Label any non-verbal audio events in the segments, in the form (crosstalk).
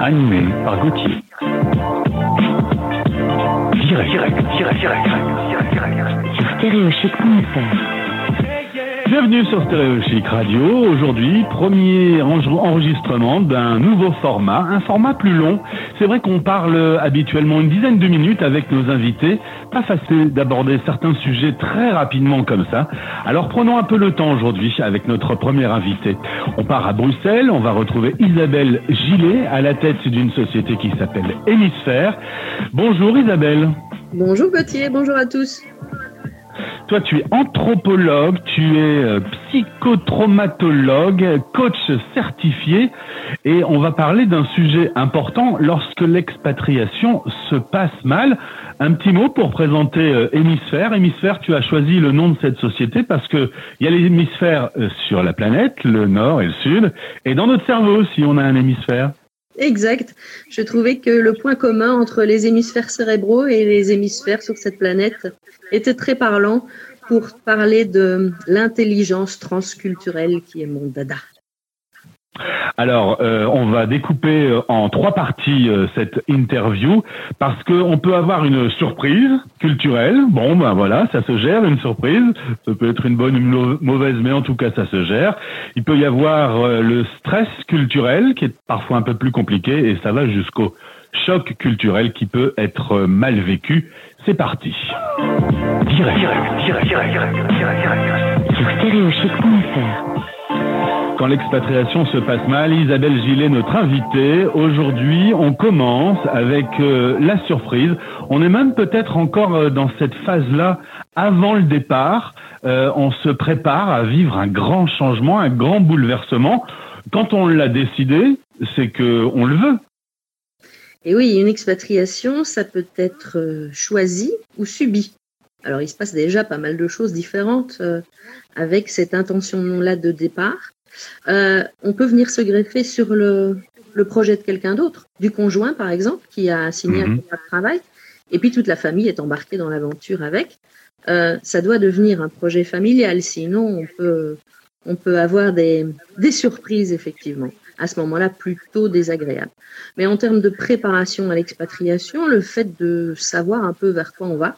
Animé par Gauthier. Sur stéréochic.fr. Bienvenue sur Stéréo Chic Radio. Aujourd'hui, premier enregistrement d'un nouveau format, un format plus long. C'est vrai qu'on parle habituellement une dizaine de minutes avec nos invités. Pas facile d'aborder certains sujets très rapidement comme ça. Alors prenons un peu le temps aujourd'hui avec notre premier invité. On part à Bruxelles, on va retrouver Isabelle Gillet à la tête d'une société qui s'appelle Hémisphère. Bonjour Isabelle. Bonjour Gauthier, bonjour à tous. Toi, tu es anthropologue, tu es euh, psychotraumatologue, coach certifié, et on va parler d'un sujet important lorsque l'expatriation se passe mal. Un petit mot pour présenter euh, Hémisphère. Hémisphère, tu as choisi le nom de cette société parce que il y a les hémisphères euh, sur la planète, le nord et le sud, et dans notre cerveau aussi, on a un hémisphère. Exact. Je trouvais que le point commun entre les hémisphères cérébraux et les hémisphères sur cette planète était très parlant pour parler de l'intelligence transculturelle qui est mon dada. Alors, euh, on va découper euh, en trois parties euh, cette interview parce qu'on peut avoir une surprise culturelle. Bon, ben voilà, ça se gère, une surprise. Ça peut être une bonne une mauvaise, mais en tout cas, ça se gère. Il peut y avoir le stress culturel qui est parfois un peu plus compliqué et ça va jusqu'au choc culturel qui peut être mal vécu. C'est parti. Quand l'expatriation se passe mal, Isabelle Gillet, notre invitée, aujourd'hui, on commence avec euh, la surprise. On est même peut-être encore euh, dans cette phase-là avant le départ. Euh, on se prépare à vivre un grand changement, un grand bouleversement. Quand on l'a décidé, c'est que on le veut. Et oui, une expatriation, ça peut être choisi ou subi. Alors, il se passe déjà pas mal de choses différentes avec cette intention-là de départ. Euh, on peut venir se greffer sur le, projet de quelqu'un d'autre, du conjoint par exemple, qui a signé un mhm. contrat de travail, et puis toute la famille est embarquée dans l'aventure avec. Euh, ça doit devenir un projet familial, sinon on peut, on peut avoir des, des surprises effectivement à ce moment-là plutôt désagréables. Mais en termes de préparation à l'expatriation, le fait de savoir un peu vers quoi on va,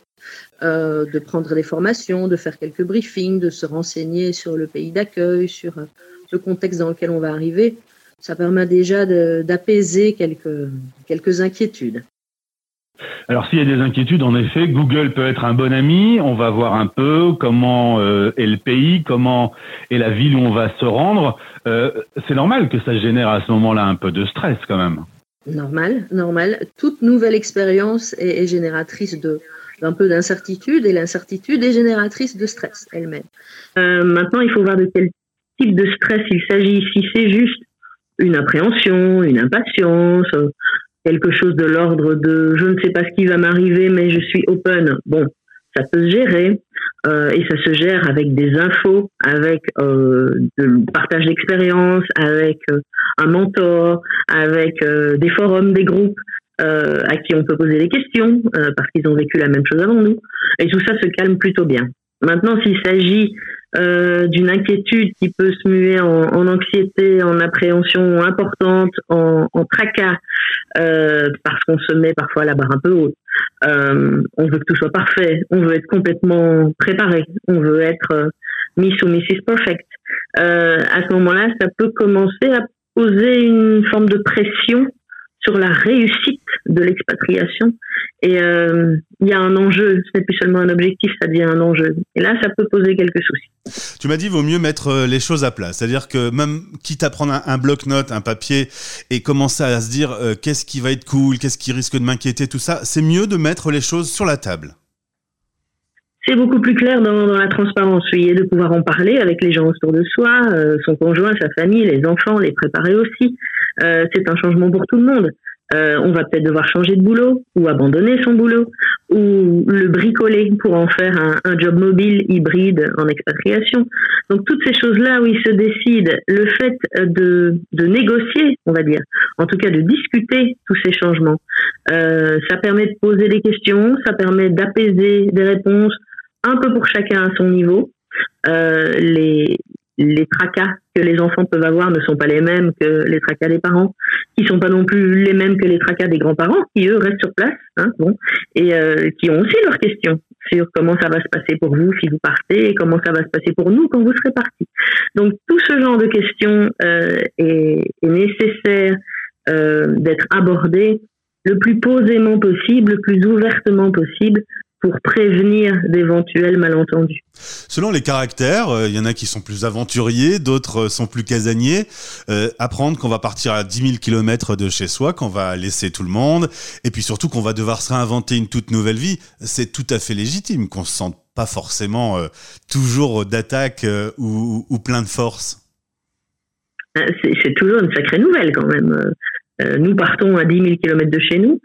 euh, de prendre des formations, de faire quelques briefings, de se renseigner sur le pays d'accueil, sur le contexte dans lequel on va arriver, ça permet déjà d'apaiser quelques, quelques inquiétudes. Alors s'il y a des inquiétudes, en effet, Google peut être un bon ami. On va voir un peu comment euh, est le pays, comment est la ville où on va se rendre. Euh, c'est normal que ça génère à ce moment-là un peu de stress quand même. Normal, normal. Toute nouvelle expérience est, génératrice de d'un peu d'incertitude et l'incertitude est génératrice de stress elle-même. Euh, maintenant, il faut voir de quel type de stress il s'agit. Si c'est juste une appréhension, une impatience, quelque chose de l'ordre de je ne sais pas ce qui va m'arriver, mais je suis open. Bon, ça peut se gérer euh, et ça se gère avec des infos, avec euh, le partage d'expérience, avec euh, un mentor, avec euh, des forums, des groupes euh, à qui on peut poser des questions parce qu'ils ont vécu la même chose avant nous. Et tout ça se calme plutôt bien. Maintenant, s'il s'agit euh, d'une inquiétude qui peut se muer en, anxiété, en appréhension importante, en, en tracas, euh, parce qu'on se met parfois la barre un peu haute. Euh, on veut que tout soit parfait, on veut être complètement préparé, on veut être euh, Miss ou Mrs. Perfect. Euh, à ce moment-là, ça peut commencer à poser une forme de pression sur la réussite de l'expatriation. Et euh, il y a un enjeu, ce n'est plus seulement un objectif, ça devient un enjeu. Et là, ça peut poser quelques soucis. Tu m'as dit, vaut mieux mettre euh, les choses à plat. C'est-à-dire que même quitte à prendre un, bloc-notes, un papier, et commencer à se dire euh, qu'est-ce qui va être cool, qu'est-ce qui risque de m'inquiéter, tout ça, c'est mieux de mettre les choses sur la table. C'est beaucoup plus clair dans, dans, la transparence, oui, et de pouvoir en parler avec les gens autour de soi, son conjoint, sa famille, les enfants, les préparer aussi. Euh, c'est un changement pour tout le monde. Euh, on va peut-être devoir changer de boulot ou abandonner son boulot ou le bricoler pour en faire un, job mobile hybride en expatriation. Donc toutes ces choses-là où il se décide, le fait de, de négocier, on va dire, en tout cas de discuter tous ces changements, euh, ça permet de poser des questions, ça permet d'apaiser des réponses un peu pour chacun à son niveau. Les, les tracas que les enfants peuvent avoir ne sont pas les mêmes que les tracas des parents, qui sont pas non plus les mêmes que les tracas des grands-parents, qui eux restent sur place, hein, bon, et euh, qui ont aussi leurs questions sur comment ça va se passer pour vous si vous partez et comment ça va se passer pour nous quand vous serez partis. Donc tout ce genre de questions euh, est, est, nécessaire euh, d'être abordé le plus posément possible, le plus ouvertement possible, pour prévenir d'éventuels malentendus. Selon les caractères, il euh, y en a qui sont plus aventuriers, d'autres euh, sont plus casaniers. Euh, apprendre qu'on va partir à 10 000 km de chez soi, qu'on va laisser tout le monde, et puis surtout qu'on va devoir se réinventer une toute nouvelle vie, c'est tout à fait légitime qu'on se sente pas forcément toujours d'attaque ou, ou, plein de force. C'est toujours une sacrée nouvelle quand même. nous partons à 10 000 km de chez nous.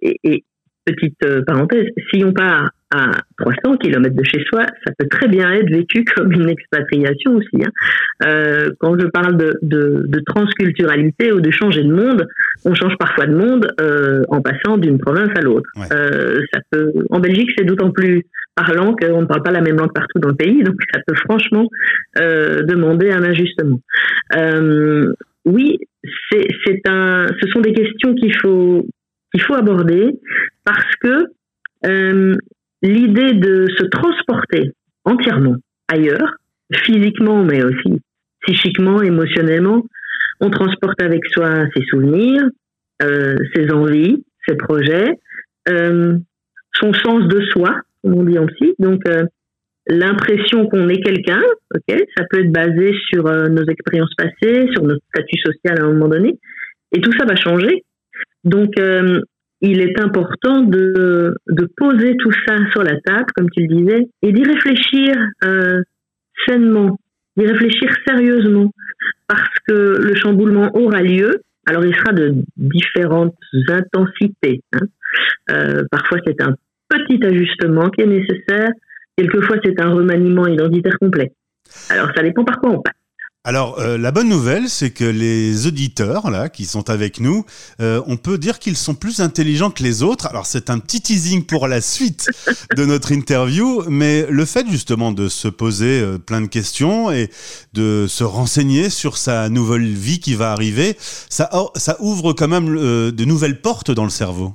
et, et petite euh, parenthèse, si on part à 300 km de chez soi, ça peut très bien être vécu (laughs) comme une expatriation aussi. Hein. Euh, quand je parle de, de, de, transculturalité ou de changer de monde, on change parfois de monde euh, en passant d'une province à l'autre. Euh, ça peut, en Belgique, c'est d'autant plus parlant qu'on ne parle pas la même langue partout dans le pays, donc ça peut franchement euh, demander un ajustement. Euh, oui, c'est un, ce sont des questions qu'il faut qu'il faut aborder parce que euh, l'idée de se transporter entièrement ailleurs, physiquement mais aussi psychiquement, émotionnellement, on transporte avec soi ses souvenirs, euh, ses envies, ses projets, euh, son sens de soi, comme on dit aussi. Donc euh, l'impression qu'on est quelqu'un, ok, ça peut être basé sur nos expériences passées, sur notre statut social à un moment donné, et tout ça va changer. Donc, il est important de, de, poser tout ça sur la table, comme tu le disais, et d'y réfléchir euh, sainement, d'y réfléchir sérieusement, parce que le chamboulement aura lieu. Alors, il sera de différentes intensités. Hein. Euh, parfois, c'est un petit ajustement qui est nécessaire. Quelquefois, c'est un remaniement identitaire complet. Alors, ça dépend par quoi on passe. Alors euh, la bonne nouvelle, c'est que les auditeurs là qui sont avec nous, euh, on peut dire qu'ils sont plus intelligents que les autres. Alors c'est un petit teasing pour la suite de notre interview, mais le fait justement de se poser euh, plein de questions et de se renseigner sur sa nouvelle vie qui va arriver, ça, ça ouvre quand même de nouvelles portes dans le cerveau.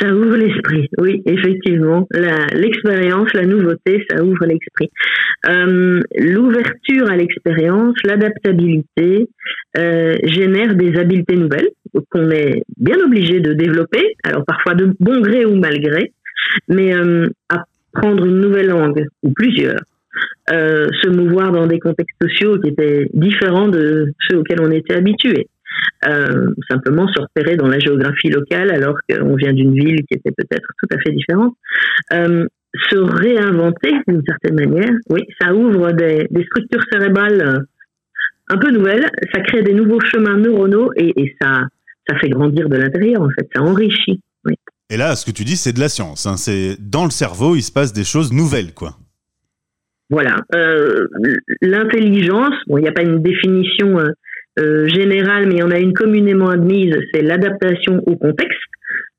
Ça ouvre l'esprit, oui, effectivement. L'expérience, la, nouveauté, ça ouvre l'esprit. Euh, L'ouverture à l'expérience, l'adaptabilité euh, génère des habiletés nouvelles qu'on est bien obligé de développer, alors parfois de bon gré ou mal gré, mais euh, apprendre une nouvelle langue ou plusieurs, se mouvoir dans des contextes sociaux qui étaient différents de ceux auxquels on était habitué. Euh, simplement se repérer dans la géographie locale alors qu'on vient d'une ville qui était peut-être tout à fait différente. Euh, se réinventer d'une certaine manière, oui, ça ouvre des, des, structures cérébrales euh, un peu nouvelles, ça crée des nouveaux chemins neuronaux et, et ça, ça fait grandir de l'intérieur en fait, ça enrichit. Oui. Et là, ce que tu dis, c'est de la science. Hein. C'est dans le cerveau, il se passe des choses nouvelles, quoi. Voilà. Euh, L'intelligence, bon, il n'y a pas une définition euh, générale, mais on a une communément admise, c'est l'adaptation au contexte.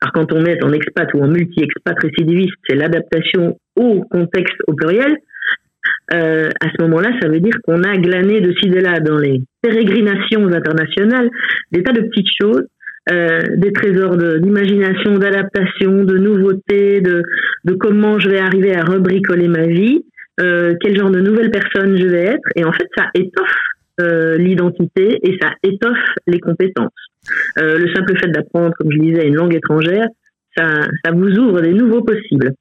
Alors quand on est en expat ou en multi-expat récidiviste, c'est l'adaptation au contexte au pluriel. Euh, à ce moment-là, ça veut dire qu'on a glané de ci de là dans les pérégrinations internationales des tas de petites choses, euh, des trésors d'imagination, d'adaptation, de nouveautés, de, comment je vais arriver à rebricoler ma vie, euh, quel genre de nouvelle personne je vais être. Et en fait, ça étoffe euh, l'identité et ça étoffe les compétences. Euh, le simple fait d'apprendre, comme je disais, une langue étrangère, ça, vous ouvre des nouveaux possibles.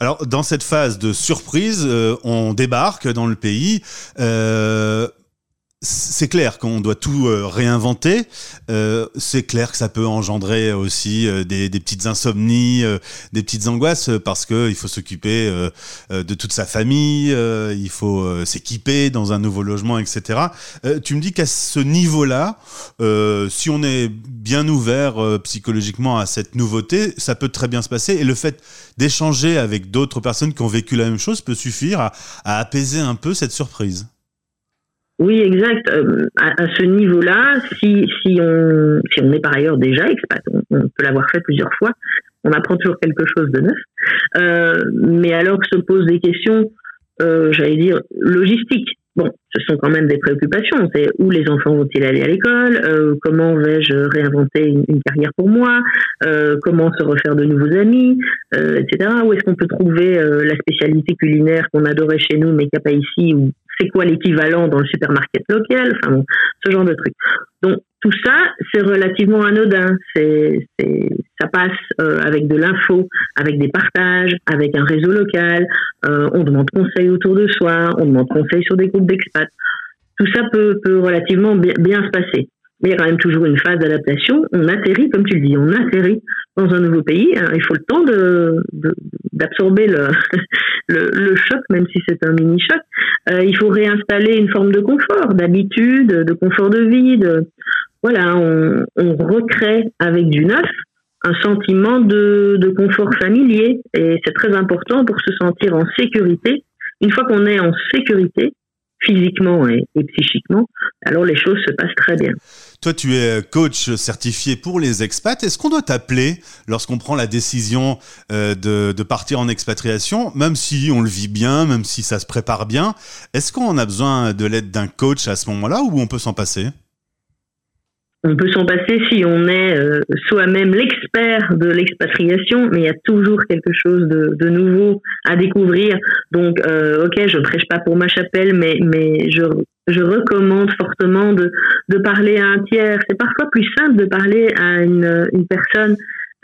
Alors, dans cette phase de surprise, euh, on débarque dans le pays. Euh, c'est clair qu'on doit tout euh, réinventer. Euh, c'est clair que ça peut engendrer aussi euh, des, des, petites insomnies, des petites angoisses, parce que il faut s'occuper de toute sa famille, il faut s'équiper dans un nouveau logement, etc. tu me dis qu'à ce niveau-là, si on est bien ouvert psychologiquement à cette nouveauté, ça peut très bien se passer. Et le fait d'échanger avec d'autres personnes qui ont vécu la même chose peut suffire à, à apaiser un peu cette surprise. Oui, exact. Euh, à, ce niveau-là, si, si, on, si on est par ailleurs déjà expat, on, peut l'avoir fait plusieurs fois, on apprend toujours quelque chose de neuf. Euh, mais alors se posent des questions j'allais dire, logistiques. Bon, ce sont quand même des préoccupations. C'est où les enfants vont-ils aller à l'école? Euh, Comment vais-je réinventer une, carrière pour moi? Euh, Comment se refaire de nouveaux amis? Euh, Etc. Où est-ce qu'on peut trouver la spécialité culinaire qu'on adorait chez nous mais qu'il n'y a pas ici Ou c'est quoi l'équivalent dans le supermarché local Enfin bon, ce genre de trucs. Donc tout ça, c'est relativement anodin. C'est, ça passe avec de l'info, avec des partages, avec un réseau local. on demande conseil autour de soi, on demande conseil sur des groupes d'expats tout ça peut, peut relativement bien, se passer. Il y a quand même toujours une phase d'adaptation. On atterrit, comme tu le dis, on atterrit dans un nouveau pays. il faut le temps d'absorber (laughs) le, choc, même si c'est un mini-choc. Euh, il faut réinstaller une forme de confort, d'habitude, de confort de vie. voilà, on, recrée avec du neuf un sentiment de confort familier. Et c'est très important pour se sentir en sécurité. Une fois qu'on est en sécurité, physiquement et, psychiquement, alors les choses se passent très bien. Toi, tu es coach certifié pour les expats. Est-ce qu'on doit t'appeler lorsqu'on prend la décision euh, de, partir en expatriation, même si on le vit bien, même si ça se prépare bien? Est-ce qu'on a besoin de l'aide d'un coach à ce moment-là ou on peut s'en passer? On peut s'en passer si on est euh, soi-même l'expert de l'expatriation, mais il y a toujours quelque chose de, nouveau à découvrir. Donc, euh, ok, je prêche pas pour ma chapelle, mais mais je je recommande fortement de de parler à un tiers. C'est parfois plus simple de parler à une une personne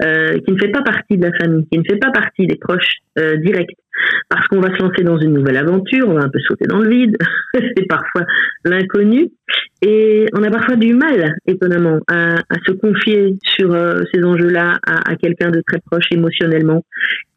euh, qui ne fait pas partie de la famille, qui ne fait pas partie des proches euh, directs, parce qu'on va se lancer dans une nouvelle aventure, on va un peu sauter dans le vide, (laughs) c'est parfois l'inconnu, et on a parfois du mal, étonnamment, à, à se confier sur euh, ces enjeux-là à, à quelqu'un de très proche émotionnellement,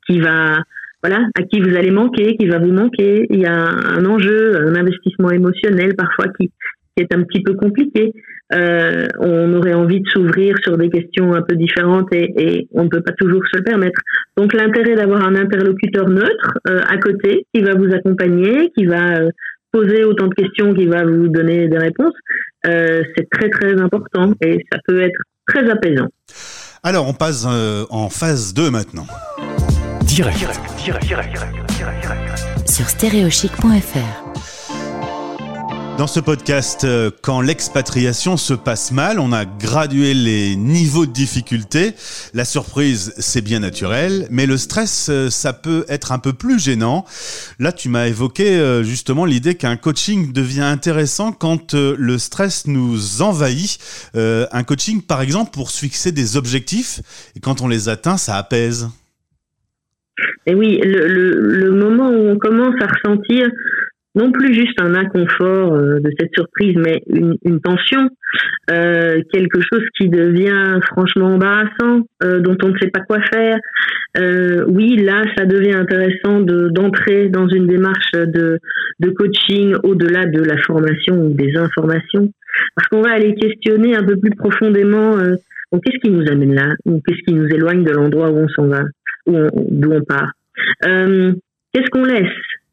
qui va voilà, à qui vous allez manquer, qui va vous manquer. Il y a un enjeu, un investissement émotionnel parfois qui, est un petit peu compliqué. Euh, on aurait envie de s'ouvrir sur des questions un peu différentes et, on ne peut pas toujours se le permettre. Donc l'intérêt d'avoir un interlocuteur neutre euh, à côté qui va vous accompagner, qui va euh, poser autant de questions, qui va vous donner des réponses, c'est très très important et ça peut être très apaisant. Alors on passe en phase 2 maintenant. Direct. direct, direct, direct, direct, direct. Sur stéréochic.fr dans ce podcast, euh, quand l'expatriation se passe mal, on a gradué les niveaux de difficulté. La surprise, c'est bien naturel, mais le stress, euh, ça peut être un peu plus gênant. Là, tu m'as évoqué euh, justement l'idée qu'un coaching devient intéressant quand le stress nous envahit. Un coaching, par exemple, pour se fixer des objectifs, et quand on les atteint, ça apaise. Et oui, le, le moment où on commence à ressentir non plus juste un inconfort euh, de cette surprise, mais une, une tension, euh, quelque chose qui devient franchement embarrassant, euh, dont on ne sait pas quoi faire. Euh, oui, là, ça devient intéressant de d'entrer dans une démarche de, de coaching au-delà de la formation ou des informations, parce qu'on va aller questionner un peu plus profondément euh, qu'est-ce qui nous amène là, ou qu'est-ce qui nous éloigne de l'endroit où on s'en va, d'où on, on part. qu'est-ce qu'on laisse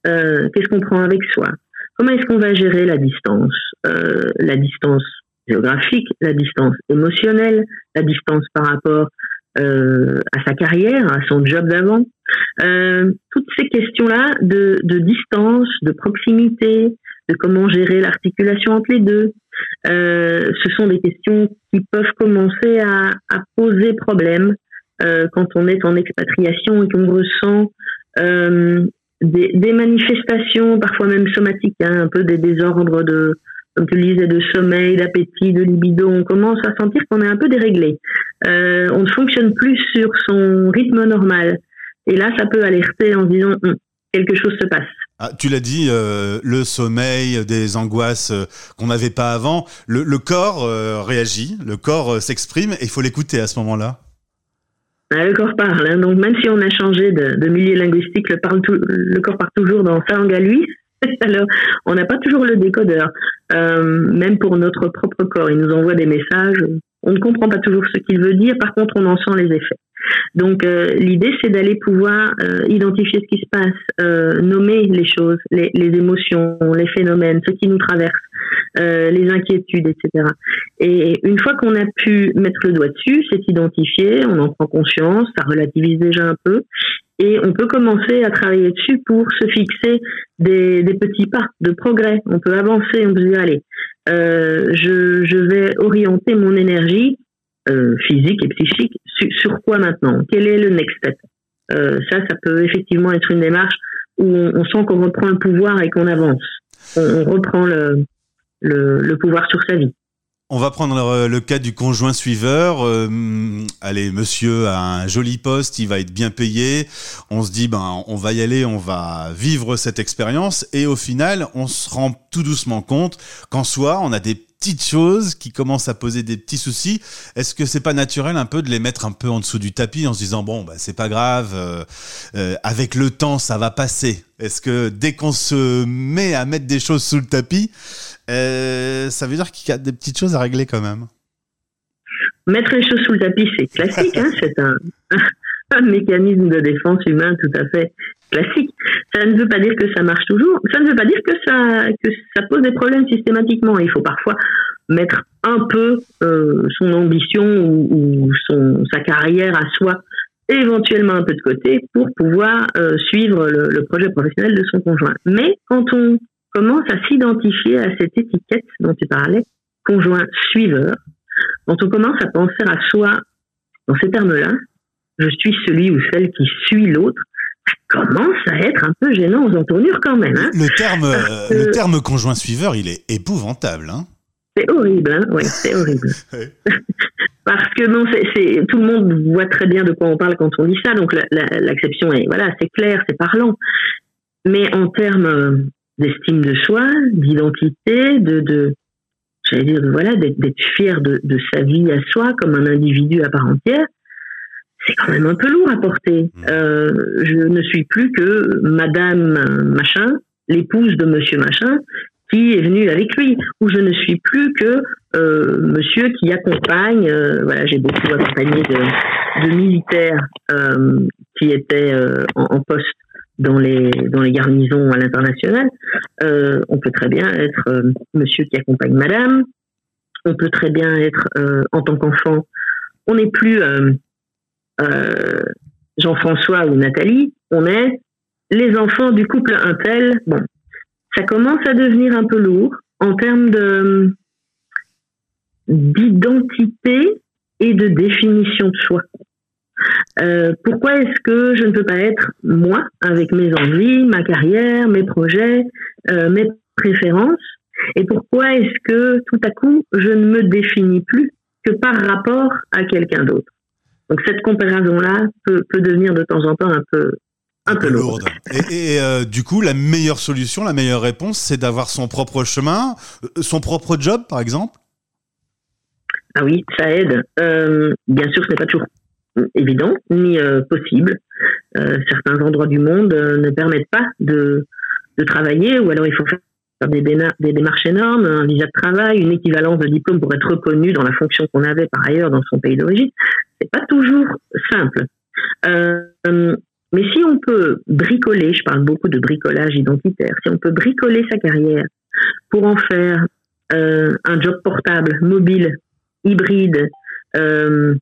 euh, qu'est-ce qu'on prend avec soi? Comment est-ce qu'on va gérer la distance euh, La distance géographique, la distance émotionnelle, la distance par rapport euh, à sa carrière, à son job d'avant? Euh, toutes ces questions-là de, de, distance, de proximité, de comment gérer l'articulation entre les deux, euh, ce sont des questions qui peuvent commencer à, à poser problème euh, quand on est en expatriation et qu'on ressent des, des, manifestations, parfois même somatiques, hein, un peu des désordres de, comme tu le disais, de sommeil, d'appétit, de libido. On commence à sentir qu'on est un peu déréglé. Euh, on ne fonctionne plus sur son rythme normal. Et là, ça peut alerter en disant hum, quelque chose se passe. Ah, tu l'as dit, euh, le sommeil, des angoisses euh, qu'on n'avait pas avant. Le, corps euh, réagit, le corps euh, s'exprime et il faut l'écouter à ce moment-là. Bah, le corps parle. Hein. Donc même si on a changé de, milieu linguistique, le, parle corps part toujours dans sa langue à lui. (laughs) Alors on n'a pas toujours le décodeur. Euh, même pour notre propre corps, il nous envoie des messages. On ne comprend pas toujours ce qu'il veut dire. Par contre, on en sent les effets. Donc euh, l'idée, c'est d'aller pouvoir euh, identifier ce qui se passe, euh, nommer les choses, les, les, émotions, les phénomènes, ce qui nous traverse, les inquiétudes, etc. Et une fois qu'on a pu mettre le doigt dessus, c'est identifié, on en prend conscience, ça relativise déjà un peu, et on peut commencer à travailler dessus pour se fixer des, petits pas de progrès. On peut avancer, on peut dire allez, je, je vais orienter mon énergie euh, physique et psychique, sur, quoi maintenant? Quel est le next step? Euh, Ça, ça peut effectivement être une démarche où on, sent qu'on reprend le pouvoir et qu'on avance. On, reprend le, le, pouvoir sur sa vie. On va prendre le cas du conjoint suiveur. Euh, allez, monsieur a un joli poste, il va être bien payé. On se dit, ben, on va y aller, on va vivre cette expérience. Et au final, on se rend tout doucement compte qu'en soi, on a des petites choses qui commencent à poser des petits soucis. Est-ce que c'est pas naturel un peu de les mettre un peu en dessous du tapis en se disant bon bah c'est pas grave, euh, euh, avec le temps ça va passer. Est-ce que dès qu'on se met à mettre des choses sous le tapis, euh, ça veut dire qu'il y a des petites choses à régler quand même? Mettre les choses sous le tapis, c'est classique. Hein c'est un, un (laughs) mécanisme de défense humain tout à fait classique. Ça ne veut pas dire que ça marche toujours. Ça ne veut pas dire que ça, que ça pose des problèmes systématiquement. Il faut parfois mettre un peu euh, son ambition ou, son, sa carrière à soi éventuellement un peu de côté pour pouvoir euh, suivre le, le, projet professionnel de son conjoint. Mais quand on commence à s'identifier à cette étiquette dont tu parlais, conjoint suiveur, quand on commence à penser à soi dans ces termes-là, je suis celui ou celle qui suit l'autre, commence à être un peu gênant aux entournures quand même. Hein. le, terme, euh, le terme conjoint suiveur, il est épouvantable. Hein c'est horrible, hein oui, c'est horrible. (laughs) (laughs) Parce que non, c'est, tout le monde voit très bien de quoi on parle quand on dit ça, donc l'acception est, voilà, c'est clair, c'est parlant. Mais en termes euh, d'estime de soi, d'identité, de, de j'allais dire, voilà, d'être, fier de, de, sa vie à soi comme un individu à part entière, c'est quand même un peu lourd à porter. Mmh. Euh, je ne suis plus que Madame Machin, l'épouse de Monsieur Machin, qui est venu avec lui, ou je ne suis plus que euh, Monsieur qui accompagne. Euh, voilà, j'ai beaucoup accompagné de, de militaires euh, qui étaient en, en, poste dans les dans les garnisons à l'international. On peut très bien être Monsieur qui accompagne Madame. On peut très bien être en tant qu'enfant. On n'est plus euh, Jean-François ou Nathalie, on est les enfants du couple Intel. Bon, ça commence à devenir un peu lourd en termes de d'identité et de définition de soi. Euh, pourquoi est-ce que je ne peux pas être moi avec mes envies, ma carrière, mes projets, euh, mes préférences? Et pourquoi est-ce que tout à coup je ne me définis plus que par rapport à quelqu'un d'autre? Donc cette comparaison-là peut, devenir de temps en temps un peu, un, peu lourde. Et, euh, du coup, la meilleure solution, la meilleure réponse, c'est d'avoir son propre chemin, euh, son propre job, par exemple? Ah oui, ça aide. Euh, bien sûr, ce n'est pas toujours évident ni possible. certains endroits du monde ne permettent pas de, de travailler, ou alors il faut faire des, des, démarches énormes, un visa de travail, une équivalence de diplôme pour être reconnu dans la fonction qu'on avait par ailleurs dans son pays d'origine. C'est pas toujours simple. Euh, mais si on peut bricoler, je parle beaucoup de bricolage identitaire, si on peut bricoler sa carrière pour en faire euh, un job portable, mobile, hybride, euh,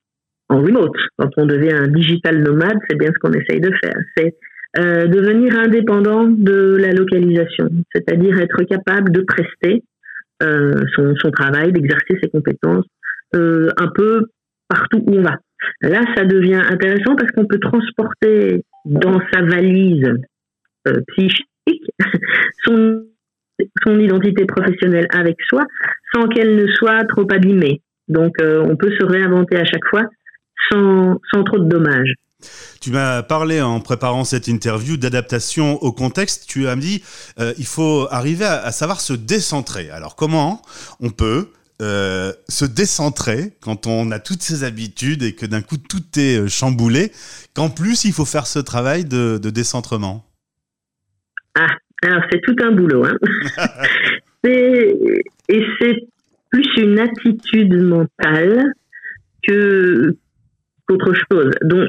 en remote, quand on devient un digital nomade, c'est bien ce qu'on essaye de faire. Euh, devenir indépendant de la localisation, c'est-à-dire être capable de prester euh, son, son, travail, d'exercer ses compétences euh, un peu partout où on va. Là, ça devient intéressant parce qu'on peut transporter dans sa valise euh, psychique (laughs) son, son identité professionnelle avec soi sans qu'elle ne soit trop abîmée. Donc, euh, on peut se réinventer à chaque fois sans, sans trop de dommages. Tu m'as parlé en préparant cette interview d'adaptation au contexte. Tu as dit euh, il faut arriver à, savoir se décentrer. Alors comment on peut euh, se décentrer quand on a toutes ces habitudes et que d'un coup tout est euh, chamboulé, qu'en plus il faut faire ce travail de, décentrement? Ah, alors c'est tout un boulot. Hein. (laughs) et c'est plus une attitude mentale que qu'autre chose. Donc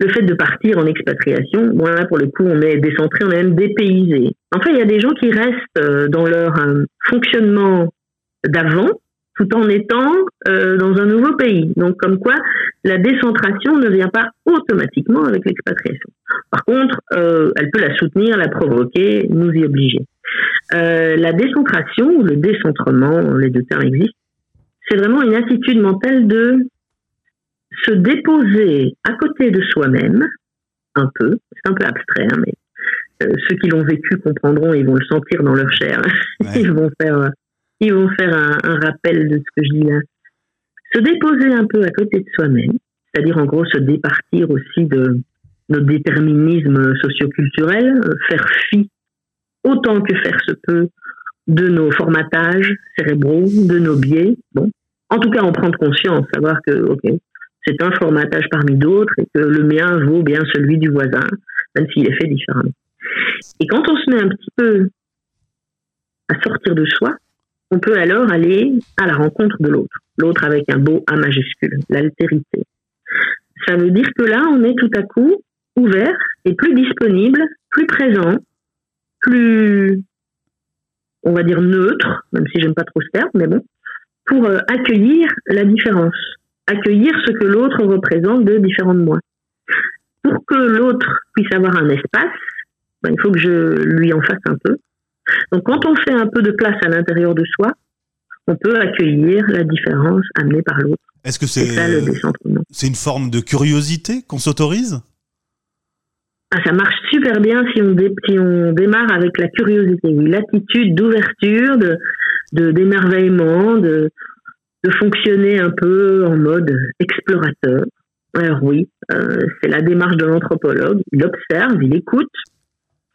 le fait de partir en expatriation, bon là pour le coup on est décentré, on est même dépaysé. Enfin il y a des gens qui restent euh, dans leur euh, fonctionnement d'avant tout en étant euh, dans un nouveau pays. Donc, comme quoi, la décentration ne vient pas automatiquement avec l'expatriation. Par contre, elle peut la soutenir, la provoquer, nous y obliger. La décentration ou le décentrement, les deux termes existent, c'est vraiment une attitude mentale de se déposer à côté de soi-même, un peu, c'est un peu abstrait, hein, mais ceux qui l'ont vécu comprendront, ils vont le sentir dans leur chair, (laughs) ils vont faire ils vont faire un, rappel de ce que je dis là. Se déposer un peu à côté de soi-même, c'est-à-dire en gros se départir aussi de notre déterminisme socioculturel, euh, faire fi autant que faire se peut de nos formatages cérébraux, de nos biais. Bon, en tout cas, en prendre conscience, savoir que ok, c'est un formatage parmi d'autres et que le mien vaut bien celui du voisin, même s'il est fait différemment. Et quand on se met un petit peu à sortir de soi, on peut alors aller à la rencontre de l'autre. L'autre avec un beau A majuscule, l'altérité. Ça veut dire que là, on est tout à coup ouvert et plus disponible, plus présent, plus, on va dire neutre, même si j'aime pas trop ce terme, mais bon, pour euh, accueillir la différence, accueillir ce que l'autre représente de différent de moi. Pour que l'autre puisse avoir un espace, ben, il faut que je lui en fasse un peu. Donc quand on fait un peu de place à l'intérieur de soi, on peut accueillir la différence amenée par l'autre. Est-ce que c'est c'est une forme de curiosité qu'on s'autorise? Ah, ça marche super bien si on, on démarre avec la curiosité, oui, l'attitude d'ouverture, de d'émerveillement, de, de, fonctionner un peu en mode explorateur. Alors oui, euh, c'est la démarche de l'anthropologue. Il observe, il écoute,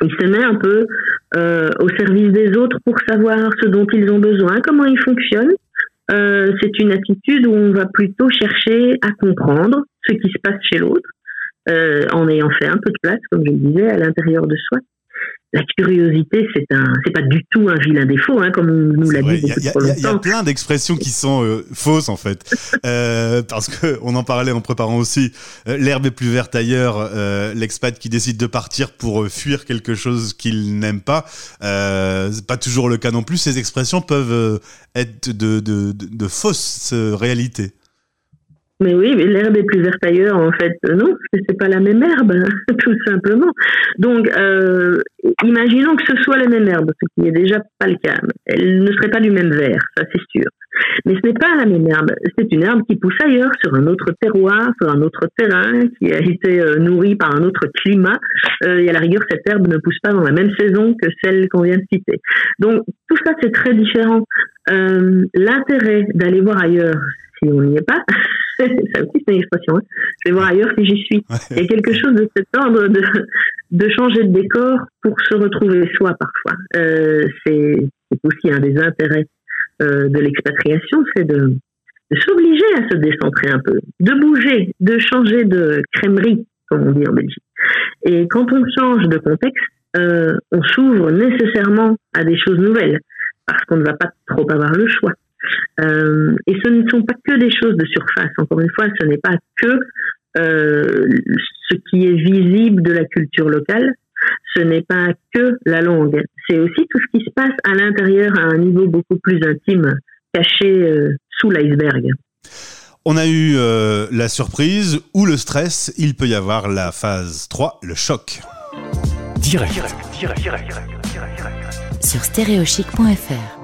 il se met un peu euh, au service des autres pour savoir ce dont ils ont besoin, comment ils fonctionnent. Euh, c'est une attitude où on va plutôt chercher à comprendre ce qui se passe chez l'autre, euh, en ayant fait un peu de place, comme je le disais, à l'intérieur de soi la curiosité, c'est un, c'est pas du tout un vilain défaut, hein, comme on nous l'a dit beaucoup trop longtemps. Il y, a plein d'expressions qui sont euh, fausses en fait, (laughs) euh, parce que on en parlait en préparant aussi. Euh, l'herbe est plus verte ailleurs. L'expat qui décide de partir pour fuir quelque chose qu'il n'aime pas, c'est pas toujours le cas non plus. Ces expressions peuvent être de, de, de, de fausses réalités. Mais oui, mais l'herbe est plus verte ailleurs, en fait. Non, parce que c'est pas la même herbe, (laughs) tout simplement. Donc, euh, imaginons que ce soit la même herbe, ce qui n'est déjà pas le cas. Elle ne serait pas du même vert, ça c'est sûr. Mais ce n'est pas la même herbe. C'est une herbe qui pousse ailleurs, sur un autre terroir, sur un autre terrain, qui a été euh, nourrie par un autre climat. Euh, et à la rigueur, cette herbe ne pousse pas dans la même saison que celle qu'on vient de citer. Donc, tout ça, c'est très différent. Euh, L'intérêt d'aller voir ailleurs, si on n'y est pas, ça aussi (laughs) c'est une expression, hein. je vais voir ailleurs si j'y suis. Il y a quelque chose de cet ordre de, de changer de décor pour se retrouver soi parfois. Euh, c'est aussi un des intérêts euh, de l'expatriation, c'est de, de s'obliger à se décentrer un peu, de bouger, de changer de crèmerie, comme on dit en Belgique. Et quand on change de contexte, euh, on s'ouvre nécessairement à des choses nouvelles, parce qu'on ne va pas trop avoir le choix. Euh, et ce ne sont pas que des choses de surface. Encore une fois, ce n'est pas que euh, ce qui est visible de la culture locale. Ce n'est pas que la langue. C'est aussi tout ce qui se passe à l'intérieur à un niveau beaucoup plus intime, caché euh, sous l'iceberg. On a eu la surprise ou le stress. Il peut y avoir la phase 3, le choc. Direct. direct, direct, direct, direct Sur stéréochic.fr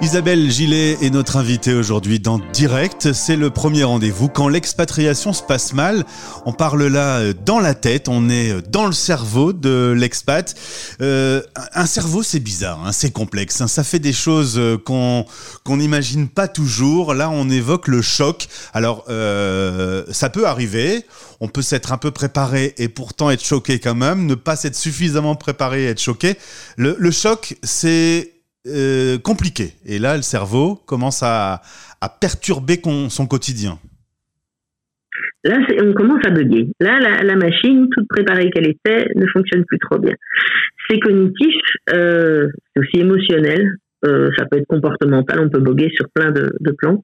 Isabelle Gillet est notre invitée aujourd'hui dans Direct. C'est le premier rendez-vous. Quand l'expatriation se passe mal, on parle là euh, dans la tête, on est euh, dans le cerveau de l'expat. Euh, un cerveau, c'est bizarre, hein, c'est complexe. Hein. ça fait des choses qu'on qu'on n'imagine pas toujours. Là, on évoque le choc. Alors, ça peut arriver. On peut s'être un peu préparé et pourtant être choqué quand même. Ne pas s'être suffisamment préparé et être choqué. Le, le choc, c'est euh, compliqué. Et là, le cerveau commence à, perturber son quotidien. Là, on commence à bugger. Là, la, machine, toute préparée qu'elle était, ne fonctionne plus trop bien. C'est cognitif, euh, c'est aussi émotionnel, euh, ça peut être comportemental, on peut boguer sur plein de, plans.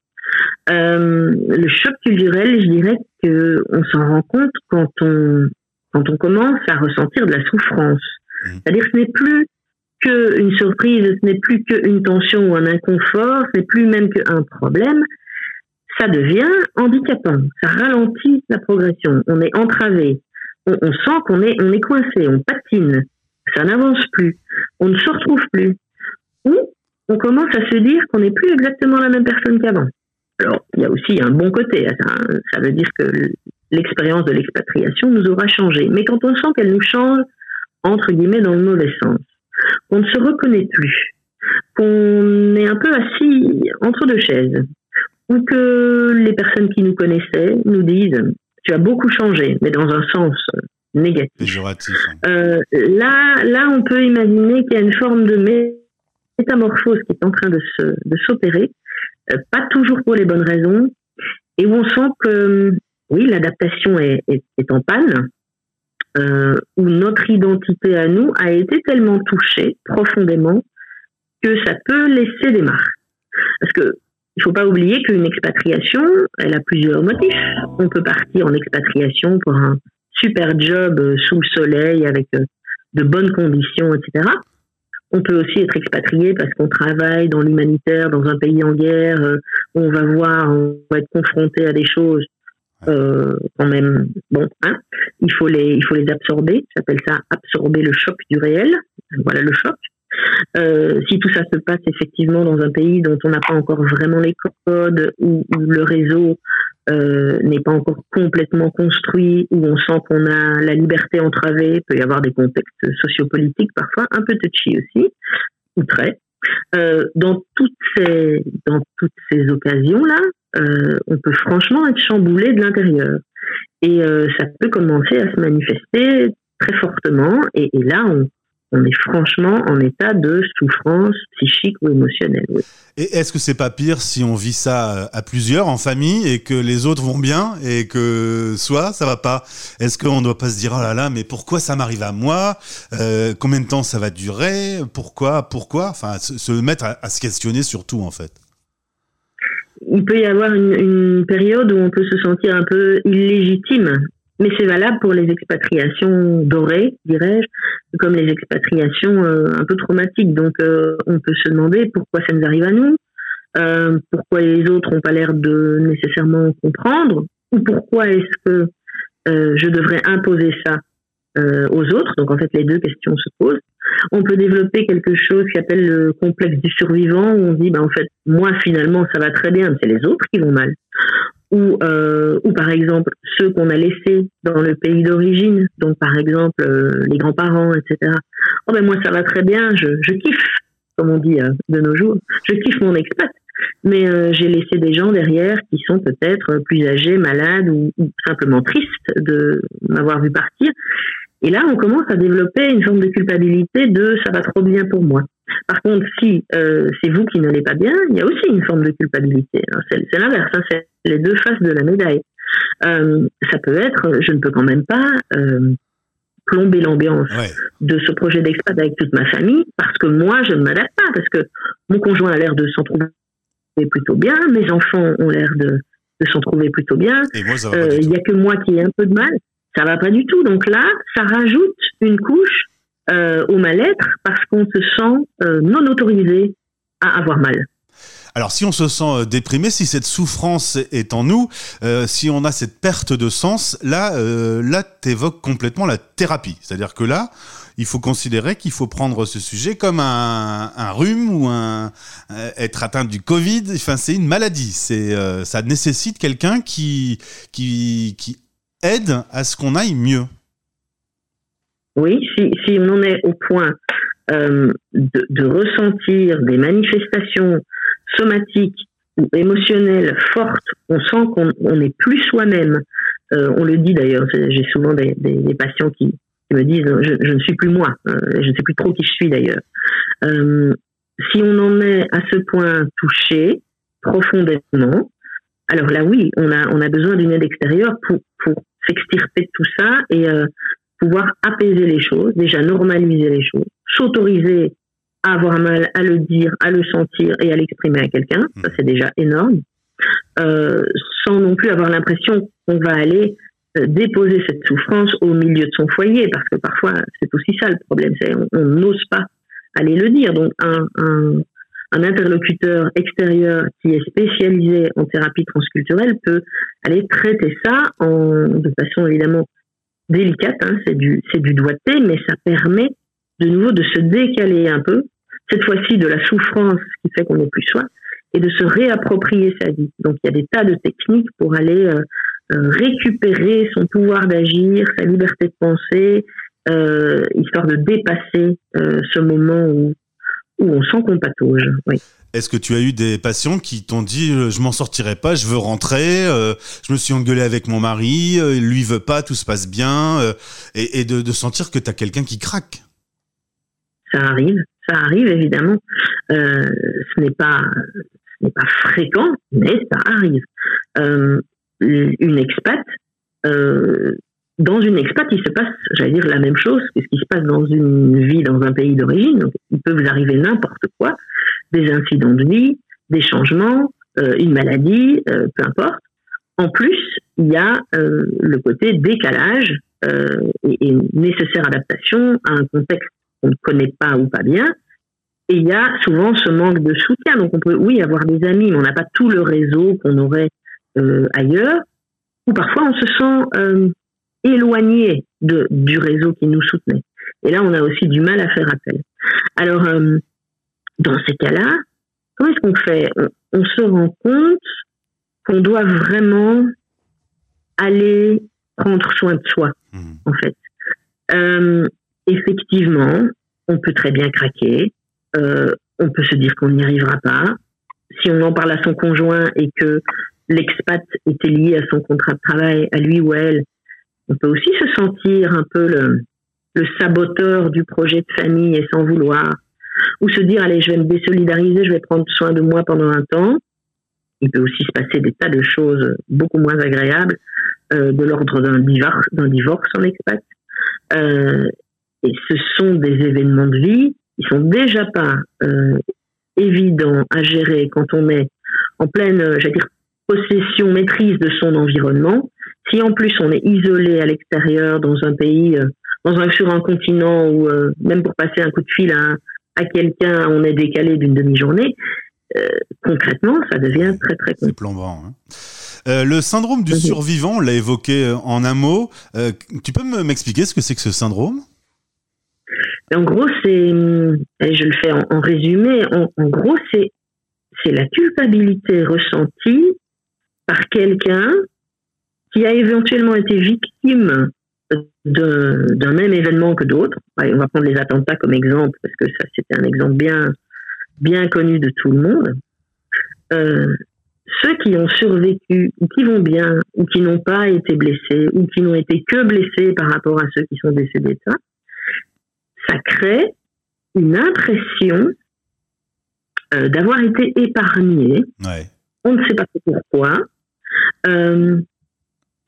le choc culturel, je dirais qu'on s'en rend compte quand on, quand on commence à ressentir de la souffrance. Mmh. C'est-à-dire que ce n'est plus qu'une surprise, ce n'est plus qu'une tension ou un inconfort, ce n'est plus même qu'un problème, ça devient handicapant, ça ralentit la progression, on est entravé, on, sent qu'on est, on est coincé, on patine, ça n'avance plus, on ne se retrouve plus, ou on commence à se dire qu'on n'est plus exactement la même personne qu'avant. Alors, il y a aussi un bon côté, ça, ça veut dire que l'expérience de l'expatriation nous aura changé, mais quand on sent qu'elle nous change, entre guillemets, dans le mauvais sens, qu'on ne se reconnaît plus, qu'on est un peu assis entre deux chaises, ou que les personnes qui nous connaissaient nous disent tu as beaucoup changé, mais dans un sens négatif. Hein. Euh, là, là, on peut imaginer qu'il y a une forme de métamorphose qui est en train de se de s'opérer, euh, pas toujours pour les bonnes raisons, et où on sent que oui, l'adaptation est, est, est, en panne, euh, où notre identité à nous a été tellement touchée profondément que ça peut laisser des marques. Parce que il faut pas oublier qu'une expatriation, elle a plusieurs motifs. On peut partir en expatriation pour un super job euh, sous le soleil avec euh, de bonnes conditions, etc. On peut aussi être expatrié parce qu'on travaille dans l'humanitaire, dans un pays en guerre, on va voir, on va être confronté à des choses euh, quand même bon hein, il faut les il faut les absorber. J'appelle ça absorber le choc du réel. Voilà le choc. Euh, si tout ça se passe effectivement dans un pays dont on n'a pas encore vraiment les codes où, le réseau euh, n'est pas encore complètement construit où on sent qu'on a la liberté entravée il peut y avoir des contextes sociopolitiques parfois un peu touchy aussi ou très. Euh, dans toutes ces dans toutes ces occasions là euh, on peut franchement être chamboulé de l'intérieur. Et euh, ça peut commencer à se manifester très fortement. Et, là, on, est franchement en état de souffrance psychique ou émotionnelle. Et est-ce que c'est pas pire si on vit ça à plusieurs, en famille, et que les autres vont bien, et que soit ça va pas? Est-ce qu'on ne doit pas se dire, oh là là, mais pourquoi ça m'arrive à moi? Euh, Combien de temps ça va durer? Pourquoi? Pourquoi? Enfin, se, mettre à se questionner surtout, en fait il peut y avoir une, période où on peut se sentir un peu illégitime, mais c'est valable pour les expatriations dorées, dirais-je, comme les expatriations euh, un peu traumatiques. Donc euh, on peut se demander pourquoi ça nous arrive à nous, euh, pourquoi les autres n'ont pas l'air de nécessairement comprendre, ou pourquoi est-ce que je devrais imposer ça aux autres. Donc en fait les deux questions se posent on peut développer quelque chose qui appelle le complexe du survivant, où on dit, bah, en fait, moi, finalement, ça va très bien, c'est les autres qui vont mal. Ou, euh, ou par exemple, ceux qu'on a laissés dans le pays d'origine, donc par exemple, euh, les grands-parents, etc. Oh ben moi, ça va très bien, je, je kiffe, comme on dit euh, de nos jours, je kiffe mon expat. Mais j'ai laissé des gens derrière qui sont peut-être plus âgés, malades ou simplement tristes de m'avoir vu partir et là, on commence à développer une forme de culpabilité de ça va trop bien pour moi. Par contre, si euh, c'est vous qui n'allez pas bien, il y a aussi une forme de culpabilité. C'est l'inverse, hein, c'est les deux faces de la médaille. Euh, ça peut être, je ne peux quand même pas euh, plomber l'ambiance de ce projet d'expat avec toute ma famille parce que moi, je ne m'adapte pas, parce que mon conjoint a l'air de s'en trouver plutôt bien, mes enfants ont l'air de, de s'en trouver plutôt bien. Il n'y a que moi qui ai un peu de mal ça va pas du tout. Donc là, ça rajoute une couche euh, au mal-être parce qu'on se sent euh, non autorisé à avoir mal. Alors si on se sent euh, déprimé, si cette souffrance est en nous, si on a cette perte de sens, là, là, t'évoques complètement la thérapie. C'est-à-dire que là, il faut considérer qu'il faut prendre ce sujet comme un, un rhume ou un être atteint du Covid. Enfin, c'est une maladie. C'est ça nécessite quelqu'un qui qui qui aide à ce qu'on aille mieux. Oui, si, on en est au point euh, de, ressentir des manifestations somatiques ou émotionnelles fortes, on sent qu'on n'est plus soi-même. Euh, on le dit d'ailleurs, j'ai souvent des, patients qui, me disent je, ne suis plus moi, euh, je ne sais plus trop qui je suis d'ailleurs. si on en est à ce point touché profondément, alors là oui, on a, on a besoin d'une aide extérieure pour, pour s'extirper de tout ça et euh, pouvoir apaiser les choses, déjà normaliser les choses, s'autoriser à avoir mal, à le dire, à le sentir et à l'exprimer à quelqu'un, ça c'est déjà énorme, euh, sans non plus avoir l'impression qu'on va aller euh, déposer cette souffrance au milieu de son foyer, parce que parfois c'est aussi ça le problème, c'est on n'ose pas aller le dire. Donc un, un, un interlocuteur extérieur qui est spécialisé en thérapie transculturelle peut aller traiter ça en, de façon évidemment délicate, hein, c'est du, du doigté, mais ça permet de nouveau de se décaler un peu, cette fois-ci de la souffrance qui fait qu'on n'est plus soi, et de se réapproprier sa vie. Donc il y a des tas de techniques pour aller euh, euh, récupérer son pouvoir d'agir, sa liberté de penser, euh, histoire de dépasser ce moment où, où on sent qu'on patauge. Oui. Est-ce que tu as eu des patients qui t'ont dit je m'en sortirai pas, je veux rentrer, je me suis engueulé avec mon mari, lui veut pas, tout se passe bien, et, et, de, de sentir que tu as quelqu'un qui craque? Ça arrive, ça arrive évidemment. ce n'est pas n'est pas fréquent, mais ça arrive. Euh, une expat, euh, dans une expat, il se passe, j'allais dire, la même chose que ce qui se passe dans une vie dans un pays d'origine. il peut vous arriver n'importe quoi, des incidents de vie, des changements, euh, une maladie, euh, peu importe. En plus, il y a euh, le côté décalage et, et, nécessaire adaptation à un contexte qu'on ne connaît pas ou pas bien, et il y a souvent ce manque de soutien. Donc on peut, oui, avoir des amis, mais on n'a pas tout le réseau qu'on aurait ailleurs. Ou parfois on se sent euh, éloigné de, du réseau qui nous soutenait. Et là, on a aussi du mal à faire appel. Alors, euh, dans ces cas-là, comment est-ce qu'on fait? On, se rend compte qu'on doit vraiment aller prendre soin de soi, mmh. en fait. effectivement, on peut très bien craquer, euh, on peut se dire qu'on n'y arrivera pas. Si on en parle à son conjoint et que l'expat était lié à son contrat de travail, à lui ou à elle, on peut aussi se sentir un peu le, saboteur du projet de famille et sans vouloir. Ou se dire, allez, je vais me désolidariser, je vais prendre soin de moi pendant un temps. Il peut aussi se passer des tas de choses beaucoup moins agréables, euh, de l'ordre d'un divorce, en expat. Euh, et ce sont des événements de vie ils sont déjà pas euh, évidents à gérer quand on est en pleine, j'allais dire, possession, maîtrise de son environnement. Si en plus on est isolé à l'extérieur dans un pays, euh, dans un sur un continent ou même pour passer un coup de fil à, à quelqu'un, on est décalé d'une demi-journée. concrètement, ça devient très très compliqué. C'est plombant. Hein. le syndrome du survivant, on l'a évoqué en un mot. tu peux m'expliquer ce que c'est que ce syndrome? En gros, c'est, je le fais en, résumé, en, gros, c'est, c'est la culpabilité ressentie par quelqu'un qui a éventuellement été victime d'un même événement que d'autres. on va prendre les attentats comme exemple, parce que ça, c'était un exemple bien, bien connu de tout le monde. Euh, ceux qui ont survécu, ou qui vont bien, ou qui n'ont pas été blessés, ou qui n'ont été que blessés par rapport à ceux qui sont décédés de ça, ça crée une impression euh, d'avoir été épargné. On ne sait pas pourquoi. Euh,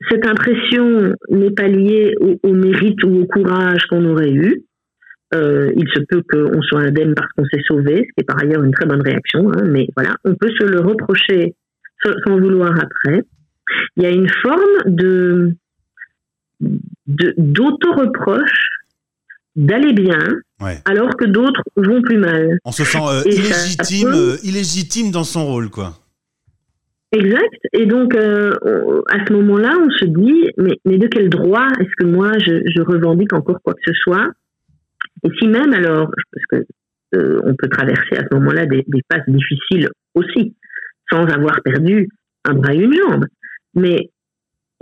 cette impression n'est pas liée au, mérite ou au courage qu'on aurait eu. Euh, il se peut qu'on soit indemne parce qu'on s'est sauvé, ce qui est par ailleurs une très bonne réaction, hein, mais voilà, on peut se le reprocher sans vouloir après. Il y a une forme de d'auto-reproche d'aller bien, alors que d'autres vont plus mal. On se sent euh, illégitime, euh, illégitime dans son rôle, quoi. Exact. Et donc, euh, à ce moment-là, on se dit, mais, mais de quel droit est-ce que moi, je, revendique encore quoi que ce soit? Et si même, alors, parce que on peut traverser à ce moment-là des, des phases difficiles aussi, sans avoir perdu un bras et une jambe. Mais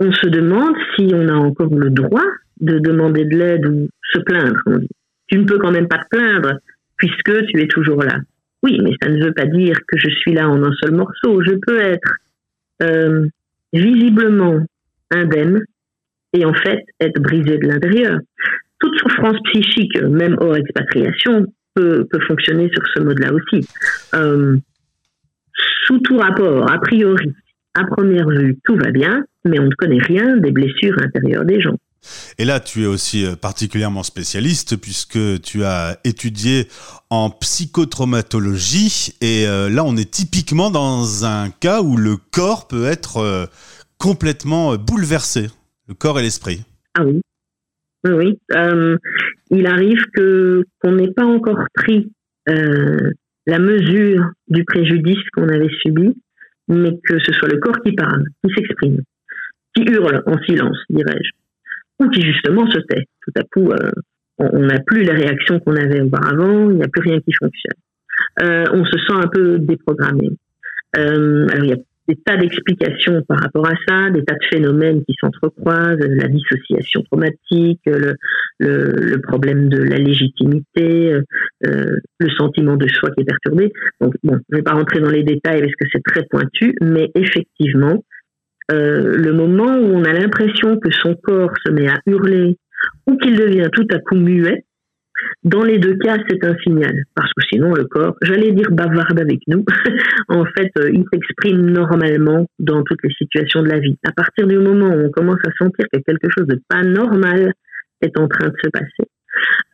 on se demande si on a encore le droit de demander de l'aide ou se plaindre. Tu ne peux quand même pas te plaindre puisque tu es toujours là. Oui, mais ça ne veut pas dire que je suis là en un seul morceau. Je peux être euh, visiblement indemne et en fait être brisé de l'intérieur. Toute souffrance psychique, même hors expatriation, peut, fonctionner sur ce mode-là aussi. Euh, sous tout rapport, a priori, à première vue, tout va bien, mais on ne connaît rien des blessures intérieures des gens. Et là, tu es aussi euh, particulièrement spécialiste puisque tu as étudié en psychotraumatologie. Et euh, là, on est typiquement dans un cas où le corps peut être euh, complètement bouleversé, le corps et l'esprit. Ah oui. Oui, euh, il arrive que qu'on n'ait pas encore pris la mesure du préjudice qu'on avait subi, mais que ce soit le corps qui parle, qui s'exprime, qui hurle en silence, dirais-je, ou qui justement se tait. Tout à coup, euh, on n'a plus les réactions qu'on avait auparavant, il n'y a plus rien qui fonctionne. Euh, on se sent un peu déprogrammé. Euh, alors il y a des tas d'explications par rapport à ça, des tas de phénomènes qui s'entrecroisent, la dissociation traumatique, le, le, problème de la légitimité, euh, le sentiment de soi qui est perturbé. Donc bon, je ne vais pas rentrer dans les détails parce que c'est très pointu, mais effectivement, euh, le moment où on a l'impression que son corps se met à hurler ou qu'il devient tout à coup muet, dans les deux cas, c'est un signal, parce que sinon le corps, j'allais dire bavarde avec nous, (laughs) en fait, euh, il s'exprime normalement dans toutes les situations de la vie. À partir du moment où on commence à sentir que quelque chose de pas normal est en train de se passer,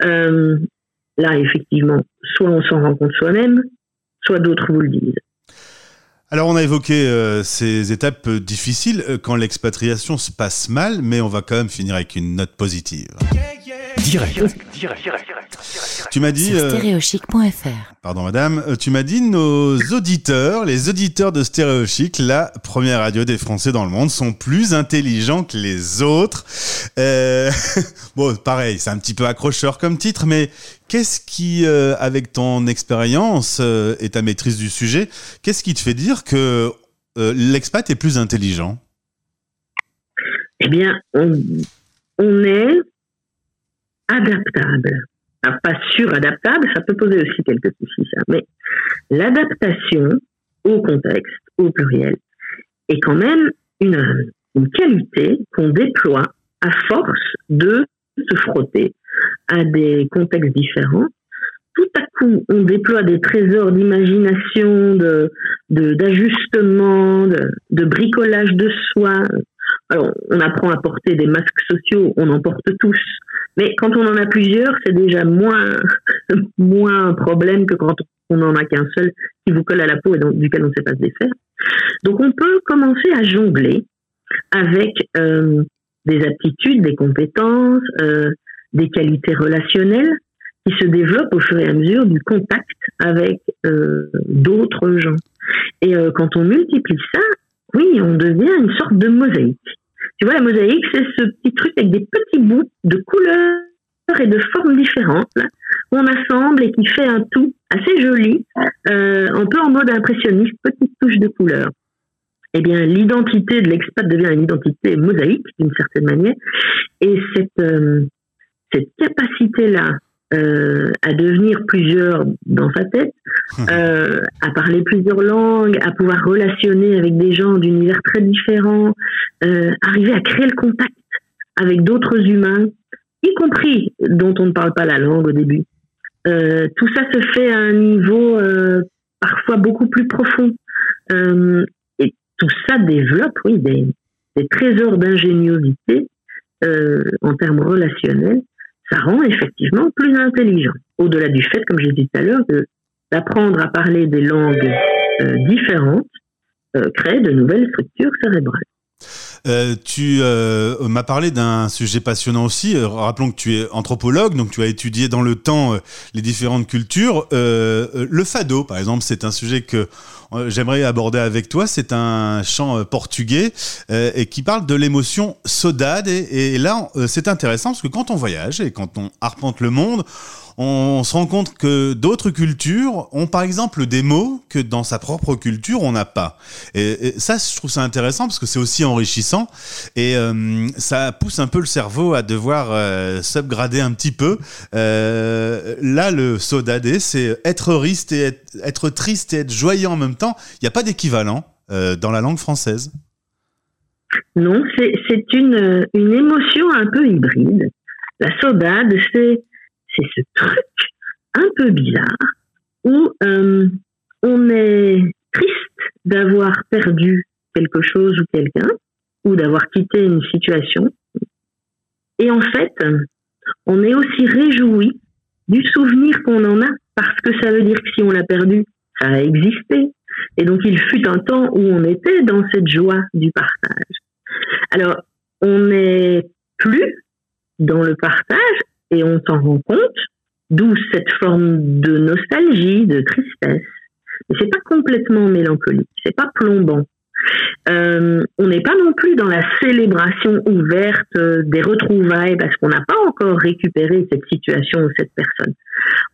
euh, là, effectivement, soit on s'en rend compte soi-même, soit d'autres vous le disent. Alors on a évoqué euh, ces étapes difficiles quand l'expatriation se passe mal, mais on va quand même finir avec une note positive. Direct. Tu m'as dit. Euh, Stéréochic.fr. Pardon, madame. Euh, tu m'as dit nos auditeurs, les auditeurs de Stéréochic, la première radio des Français dans le monde, sont plus intelligents que les autres. Euh... (laughs) bon, pareil, c'est un petit peu accrocheur comme titre, mais qu'est-ce qui, euh, avec ton expérience et ta maîtrise du sujet, qu'est-ce qui te fait dire que l'expat est plus intelligent? Eh bien, on, on est adaptable. Pas suradaptable, ça peut poser aussi quelques soucis, ça. Mais l'adaptation au contexte, au pluriel, est quand même une, qualité qu'on déploie à force de se frotter à des contextes différents. Tout à coup, on déploie des trésors d'imagination, de, d'ajustement, de, bricolage de soi. Alors, on apprend à porter des masques sociaux, on en porte tous. Mais quand on en a plusieurs, c'est déjà moins, (laughs) moins un problème que quand on n'en a qu'un seul qui vous colle à la peau et duquel on ne sait pas se défaire. Donc on peut commencer à jongler avec euh, des aptitudes, des compétences, euh, des qualités relationnelles qui se développent au fur et à mesure du contact avec euh, d'autres gens. Et quand on multiplie ça, oui, on devient une sorte de mosaïque. Tu vois, la mosaïque, c'est ce petit truc avec des petits bouts de couleurs et de formes différentes qu'on assemble et qui fait un tout assez joli, euh, un peu en mode impressionniste, petite touche de couleur. Eh bien, l'identité de l'expat devient une identité mosaïque d'une certaine manière, et cette euh, cette capacité-là euh, à devenir plusieurs dans sa tête, euh, à parler plusieurs langues, à pouvoir relationner avec des gens d'univers très différents, euh, arriver à créer le contact avec d'autres humains, y compris dont on ne parle pas la langue au début. Euh, tout ça se fait à un niveau euh, parfois beaucoup plus profond. Euh, et tout ça développe, oui, des, des trésors d'ingéniosité en termes relationnels ça rend effectivement plus intelligent. Au-delà du fait, comme je dit tout à l'heure, d'apprendre à parler des langues euh, différentes euh, crée de nouvelles structures cérébrales. Euh, tu m'as parlé d'un sujet passionnant aussi. rappelons que tu es anthropologue, donc tu as étudié dans le temps les différentes cultures. le fado, par exemple, c'est un sujet que j'aimerais aborder avec toi. C'est un chant euh, portugais euh, et qui parle de l'émotion saudade. Et, là, c'est intéressant parce que quand on voyage et quand on arpente le monde, on se rend compte que d'autres cultures ont par exemple des mots que dans sa propre culture on n'a pas. Et, ça, je trouve ça intéressant parce que c'est aussi enrichissant et ça pousse un peu le cerveau à devoir euh, s'upgrader un petit peu. là, le saudade, c'est être triste et être, être, triste et être joyeux en même temps. Il n'y a pas d'équivalent euh, dans la langue française. Non, c'est une, émotion un peu hybride. La saudade, c'est ce truc un peu bizarre où euh, on est triste d'avoir perdu quelque chose ou quelqu'un ou d'avoir quitté une situation. Et en fait, on est aussi réjoui du souvenir qu'on en a parce que ça veut dire que si on l'a perdu, ça a existé. Et donc il fut un temps où on était dans cette joie du partage. Alors, on n'est plus dans le partage et on s'en rend compte, d'où cette forme de nostalgie, de tristesse. Mais c'est pas complètement mélancolique, c'est pas plombant. Euh, on n'est pas non plus dans la célébration ouverte euh, des retrouvailles parce qu'on n'a pas encore récupéré cette situation ou cette personne.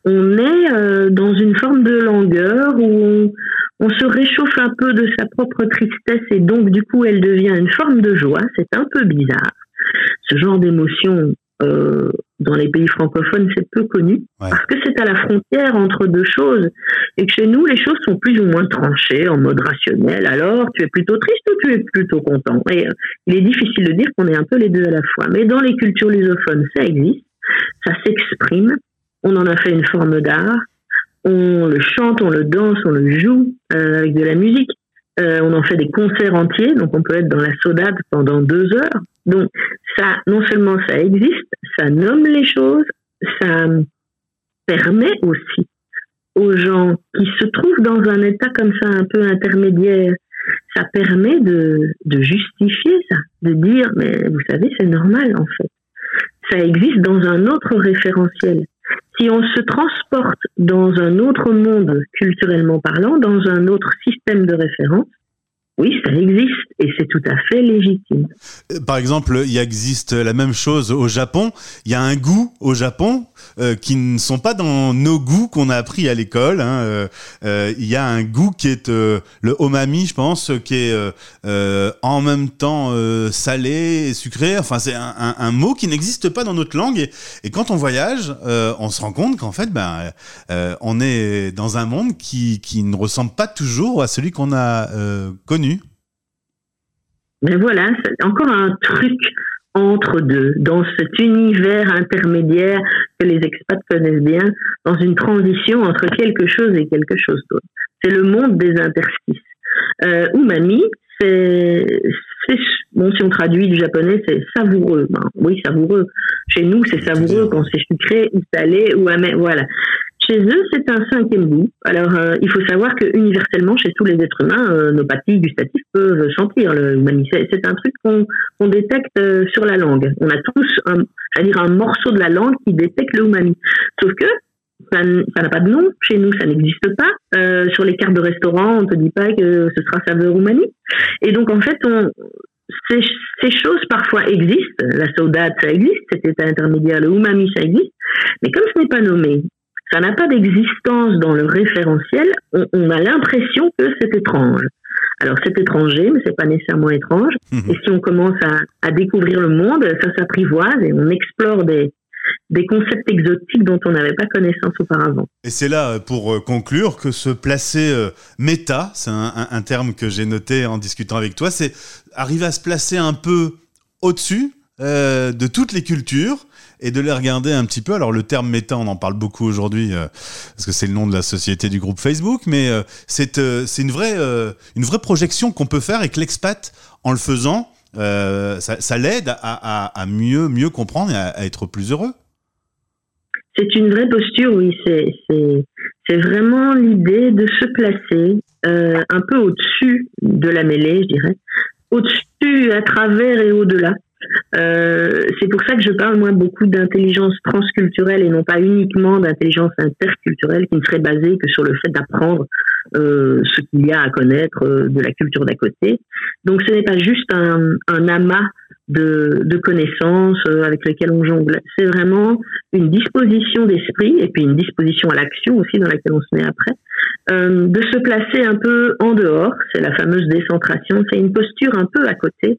On est euh, dans une forme de langueur où on, se réchauffe un peu de sa propre tristesse et donc du coup elle devient une forme de joie. C'est un peu bizarre. Ce genre d'émotion, euh, dans les pays francophones, c'est peu connu parce que c'est à la frontière entre deux choses et que chez nous, les choses sont plus ou moins tranchées en mode rationnel. Alors, tu es plutôt triste ou tu es plutôt content? Et euh, il est difficile de dire qu'on est un peu les deux à la fois. Mais dans les cultures lusophones, ça existe, ça s'exprime. On en a fait une forme d'art. On le chante, on le danse, on le joue euh, avec de la musique. On en fait des concerts entiers, donc on peut être dans la saudade pendant deux heures. Donc ça, non seulement ça existe, ça nomme les choses, ça permet aussi aux gens qui se trouvent dans un état comme ça un peu intermédiaire, ça permet de, de justifier ça, de dire mais vous savez c'est normal en fait. Ça existe dans un autre référentiel. Si on se transporte dans un autre monde culturellement parlant, dans un autre système de référence, oui, ça existe et c'est tout à fait légitime. Euh, par exemple, il existe la même chose au Japon. Il y a un goût au Japon euh, qui ne sont pas dans nos goûts qu'on a appris à l'école. Hein. Euh, il y a un goût qui est le omami, je pense, qui est en même temps salé et sucré. Enfin, c'est un, mot qui n'existe pas dans notre langue. Et, quand on voyage, on se rend compte qu'en fait, ben, on est dans un monde qui, qui ne ressemble pas toujours à celui qu'on a connu mais voilà, c'est encore un truc entre deux, dans cet univers intermédiaire que les expats connaissent bien, dans une transition entre quelque chose et quelque chose d'autre. C'est le monde des interstices. Euh, umami, c'est, bon, si on traduit du japonais, c'est savoureux. Ben, oui, savoureux. Chez nous, c'est savoureux quand c'est sucré ou salé ou amer. Voilà. Chez eux, c'est un cinquième goût. Alors, euh, il faut savoir que universellement, chez tous les êtres humains, euh, nos papilles gustatives peuvent sentir le. C'est un truc qu'on détecte euh, sur la langue. On a tous, un, dire, un morceau de la langue qui détecte le umami. Sauf que ça n'a pas de nom. Chez nous, ça n'existe pas. sur les cartes de restaurant, on ne te dit pas que ce sera saveur umami. Et donc, en fait, on, ces, ces, choses parfois existent. La saudade, ça existe. Cet état intermédiaire, le umami, ça existe. Mais comme ce n'est pas nommé, ça n'a pas d'existence dans le référentiel, on, a l'impression que c'est étrange. Alors c'est étranger, mais c'est pas nécessairement étrange. Mhm. Et si on commence à, découvrir le monde, ça s'apprivoise et on explore des, des concepts exotiques dont on n'avait pas connaissance auparavant. Et c'est là, euh, pour euh, conclure, que se placer euh, méta, c'est un, terme que j'ai noté en discutant avec toi, c'est arriver à se placer un peu au-dessus de toutes les cultures et de les regarder un petit peu. Alors le terme méta, on en parle beaucoup aujourd'hui euh, parce que c'est le nom de la société du groupe Facebook, mais euh, c'est euh, c'est une vraie une vraie projection qu'on peut faire et que l'expat, en le faisant, ça, l'aide à, à, mieux mieux comprendre et à, être plus heureux. C'est une vraie posture, oui. C'est vraiment l'idée de se placer un peu au-dessus de la mêlée, je dirais, au-dessus, à travers et au-delà. Euh, c'est pour ça que je parle moi beaucoup d'intelligence transculturelle et non pas uniquement d'intelligence interculturelle qui ne serait basée que sur le fait d'apprendre euh, ce qu'il y a à connaître euh, de la culture d'à côté. Donc ce n'est pas juste un, un amas de, connaissances euh, avec lesquelles on jongle. C'est vraiment une disposition d'esprit et puis une disposition à l'action aussi dans laquelle on se met après, euh, de se placer un peu en dehors. C'est la fameuse décentration. C'est une posture un peu à côté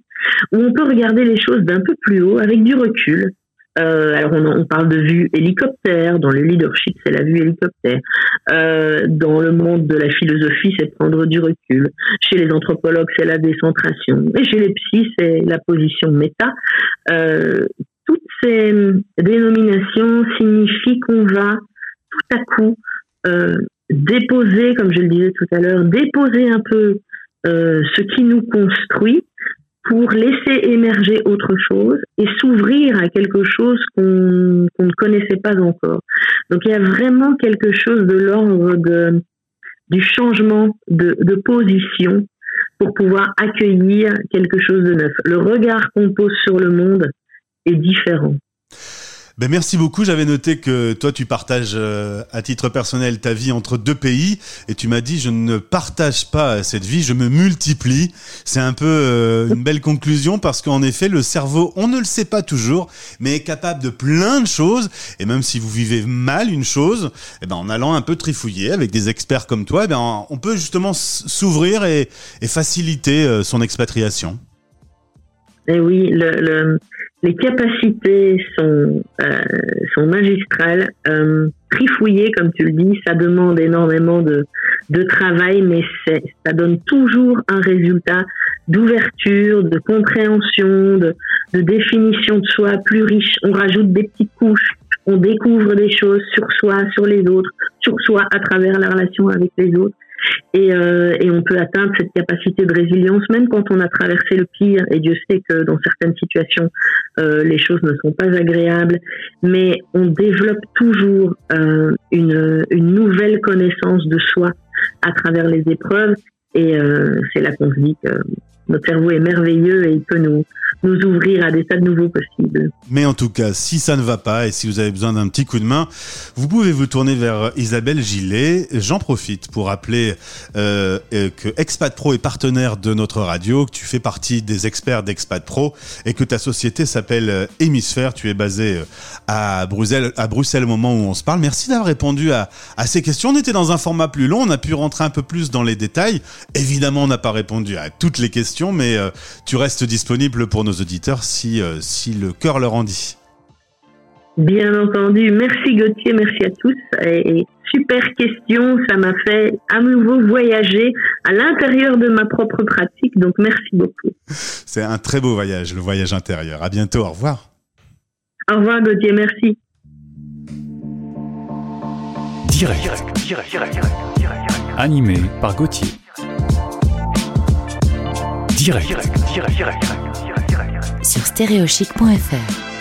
où on peut regarder les choses d'un peu plus haut avec du recul euh, alors on, on, parle de vue hélicoptère, dans le leadership c'est la vue hélicoptère, euh, dans le monde de la philosophie c'est prendre du recul, chez les anthropologues c'est la décentration, et chez les psys c'est la position méta. Euh, toutes ces dénominations signifient qu'on va tout à coup euh, déposer, comme je le disais tout à l'heure, déposer un peu euh, ce qui nous construit pour laisser émerger autre chose et s'ouvrir à quelque chose qu'on ne connaissait pas encore. Donc il y a vraiment quelque chose de l'ordre de, du changement de, de position pour pouvoir accueillir quelque chose de neuf. Le regard qu'on pose sur le monde est différent. Ben merci beaucoup. J'avais noté que toi, tu partages euh, à titre personnel ta vie entre deux pays, et tu m'as dit je ne partage pas cette vie, je me multiplie. C'est un peu euh, une belle conclusion parce qu'en effet, le cerveau, on ne le sait pas toujours, mais est capable de plein de choses. Et même si vous vivez mal une chose, eh ben en allant un peu trifouiller avec des experts comme toi, eh ben on peut justement s'ouvrir et, faciliter euh, son expatriation. Et eh oui, le les capacités sont, euh, sont magistrales. Euh, trifouiller, comme tu le dis, ça demande énormément de, de travail, mais ça donne toujours un résultat d'ouverture, de compréhension, de, de définition de soi plus riche. On rajoute des petites couches, on découvre des choses sur soi, sur les autres, sur soi à travers la relation avec les autres. Et, euh, et, on peut atteindre cette capacité de résilience même quand on a traversé le pire. Et Dieu sait que dans certaines situations, euh, les choses ne sont pas agréables, mais on développe toujours euh, une, une, nouvelle connaissance de soi à travers les épreuves. Et euh, c'est là qu'on se dit que notre cerveau est merveilleux et il peut nous, nous ouvrir à des tas de nouveaux possibles. Mais en tout cas, si ça ne va pas et si vous avez besoin d'un petit coup de main, vous pouvez vous tourner vers Isabelle Gillet. J'en profite pour rappeler euh, que Expat Pro est partenaire de notre radio, que tu fais partie des experts d'Expat Pro et que ta société s'appelle euh, Hémisphère. Tu es basé euh, à Bruxelles, à Bruxelles au moment où on se parle. Merci d'avoir répondu à, à ces questions. On était dans un format plus long, on a pu rentrer un peu plus dans les détails. Évidemment, on n'a pas répondu à toutes les questions, mais euh, tu restes disponible pour nos auditeurs si, euh, si le cœur leur en dit. Bien entendu. Merci Gauthier, merci à tous. Et, super question, ça m'a fait à nouveau voyager à l'intérieur de ma propre pratique, donc merci beaucoup. C'est un très beau voyage, le voyage intérieur. À bientôt, au revoir. Au revoir Gauthier, merci. Direct, direct, direct, direct, Animé par Gauthier. Direct, direct. Sur stéréochic.fr